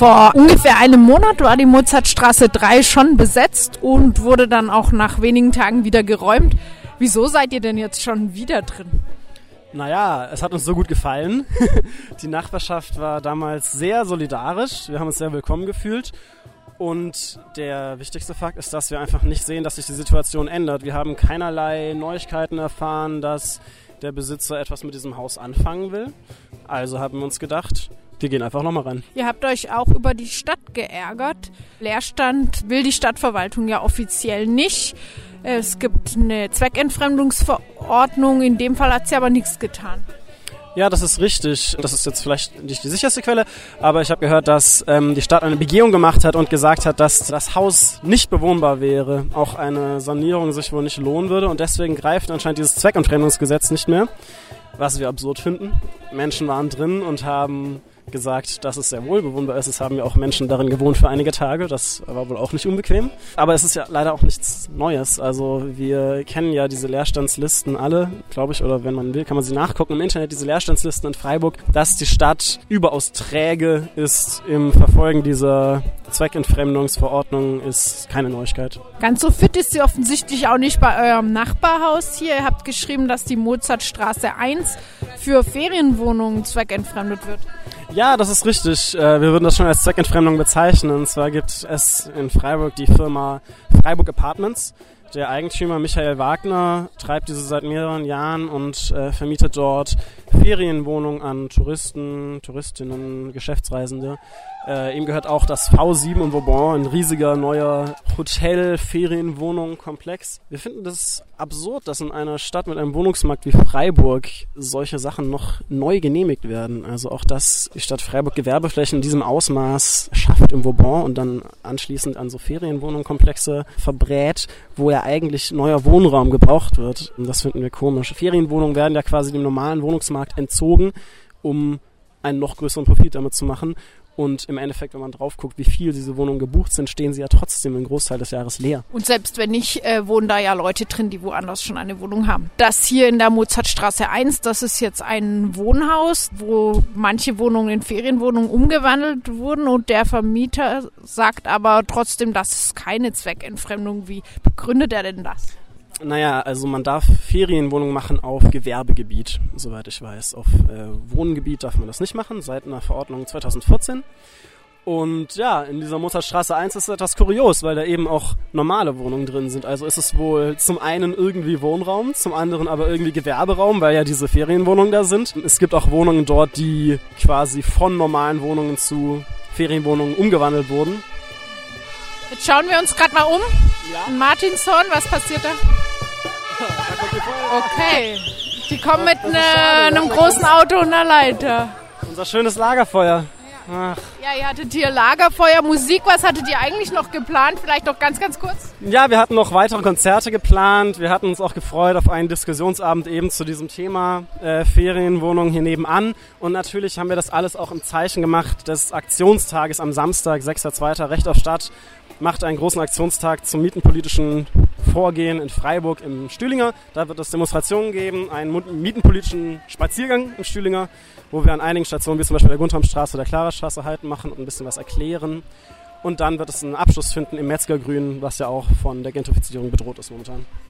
Vor ungefähr einem Monat war die Mozartstraße 3 schon besetzt und wurde dann auch nach wenigen Tagen wieder geräumt. Wieso seid ihr denn jetzt schon wieder drin? Naja, es hat uns so gut gefallen. Die Nachbarschaft war damals sehr solidarisch. Wir haben uns sehr willkommen gefühlt. Und der wichtigste Fakt ist, dass wir einfach nicht sehen, dass sich die Situation ändert. Wir haben keinerlei Neuigkeiten erfahren, dass der Besitzer etwas mit diesem Haus anfangen will. Also haben wir uns gedacht, wir gehen einfach nochmal rein. Ihr habt euch auch über die Stadt geärgert. Leerstand will die Stadtverwaltung ja offiziell nicht. Es gibt eine Zweckentfremdungsverordnung. In dem Fall hat sie aber nichts getan. Ja, das ist richtig. Das ist jetzt vielleicht nicht die sicherste Quelle, aber ich habe gehört, dass ähm, die Stadt eine Begehung gemacht hat und gesagt hat, dass das Haus nicht bewohnbar wäre, auch eine Sanierung sich wohl nicht lohnen würde und deswegen greift anscheinend dieses Zweckentfremdungsgesetz nicht mehr, was wir absurd finden. Menschen waren drin und haben gesagt, dass es sehr wohl bewohnbar ist. Es haben ja auch Menschen darin gewohnt für einige Tage. Das war wohl auch nicht unbequem. Aber es ist ja leider auch nichts Neues. Also wir kennen ja diese Leerstandslisten alle, glaube ich, oder wenn man will, kann man sie nachgucken im Internet, diese Leerstandslisten in Freiburg, dass die Stadt überaus träge ist im Verfolgen dieser Zweckentfremdungsverordnung ist keine Neuigkeit. Ganz so fit ist sie offensichtlich auch nicht bei eurem Nachbarhaus hier. Ihr habt geschrieben, dass die Mozartstraße 1 für Ferienwohnungen zweckentfremdet wird. Ja, das ist richtig. Äh, wir würden das schon als Zweckentfremdung bezeichnen. Und zwar gibt es in Freiburg die Firma Freiburg Apartments. Der Eigentümer Michael Wagner treibt diese seit mehreren Jahren und äh, vermietet dort Ferienwohnungen an Touristen, Touristinnen, Geschäftsreisende. Äh, ihm gehört auch das V7 in Vauban, ein riesiger neuer Hotel-Ferienwohnung-Komplex. Wir finden das absurd, dass in einer Stadt mit einem Wohnungsmarkt wie Freiburg solche Sachen noch neu genehmigt werden. Also auch, dass die Stadt Freiburg Gewerbeflächen in diesem Ausmaß schafft im Vauban und dann anschließend an so Ferienwohnungskomplexe verbrät, wo ja eigentlich neuer Wohnraum gebraucht wird. Und das finden wir komisch. Ferienwohnungen werden ja quasi dem normalen Wohnungsmarkt entzogen, um einen noch größeren Profit damit zu machen. Und im Endeffekt, wenn man drauf guckt, wie viel diese Wohnungen gebucht sind, stehen sie ja trotzdem einen Großteil des Jahres leer. Und selbst wenn nicht, äh, wohnen da ja Leute drin, die woanders schon eine Wohnung haben. Das hier in der Mozartstraße 1, das ist jetzt ein Wohnhaus, wo manche Wohnungen in Ferienwohnungen umgewandelt wurden und der Vermieter sagt aber trotzdem, das ist keine Zweckentfremdung. Wie begründet er denn das? Naja, also man darf Ferienwohnungen machen auf Gewerbegebiet, soweit ich weiß. Auf äh, Wohngebiet darf man das nicht machen, seit einer Verordnung 2014. Und ja, in dieser Mozartstraße 1 ist es etwas kurios, weil da eben auch normale Wohnungen drin sind. Also ist es wohl zum einen irgendwie Wohnraum, zum anderen aber irgendwie Gewerberaum, weil ja diese Ferienwohnungen da sind. Es gibt auch Wohnungen dort, die quasi von normalen Wohnungen zu Ferienwohnungen umgewandelt wurden. Jetzt schauen wir uns gerade mal um. Ja. Martinshorn, was passiert da? Okay. Die kommen mit ne, einem großen Auto und einer Leiter. Unser schönes Lagerfeuer. Ach. Ja, ihr hattet hier Lagerfeuer, Musik. Was hattet ihr eigentlich noch geplant? Vielleicht noch ganz, ganz kurz? Ja, wir hatten noch weitere Konzerte geplant. Wir hatten uns auch gefreut auf einen Diskussionsabend eben zu diesem Thema äh, Ferienwohnungen hier nebenan. Und natürlich haben wir das alles auch im Zeichen gemacht des Aktionstages am Samstag, 6.2. Recht auf Stadt macht einen großen Aktionstag zum mietenpolitischen Vorgehen in Freiburg im Stühlinger. Da wird es Demonstrationen geben, einen mietenpolitischen Spaziergang im Stühlinger, wo wir an einigen Stationen, wie zum Beispiel der Guntramstraße oder der Klarastraße halten machen und ein bisschen was erklären. Und dann wird es einen Abschluss finden im Metzgergrün, was ja auch von der Gentrifizierung bedroht ist momentan.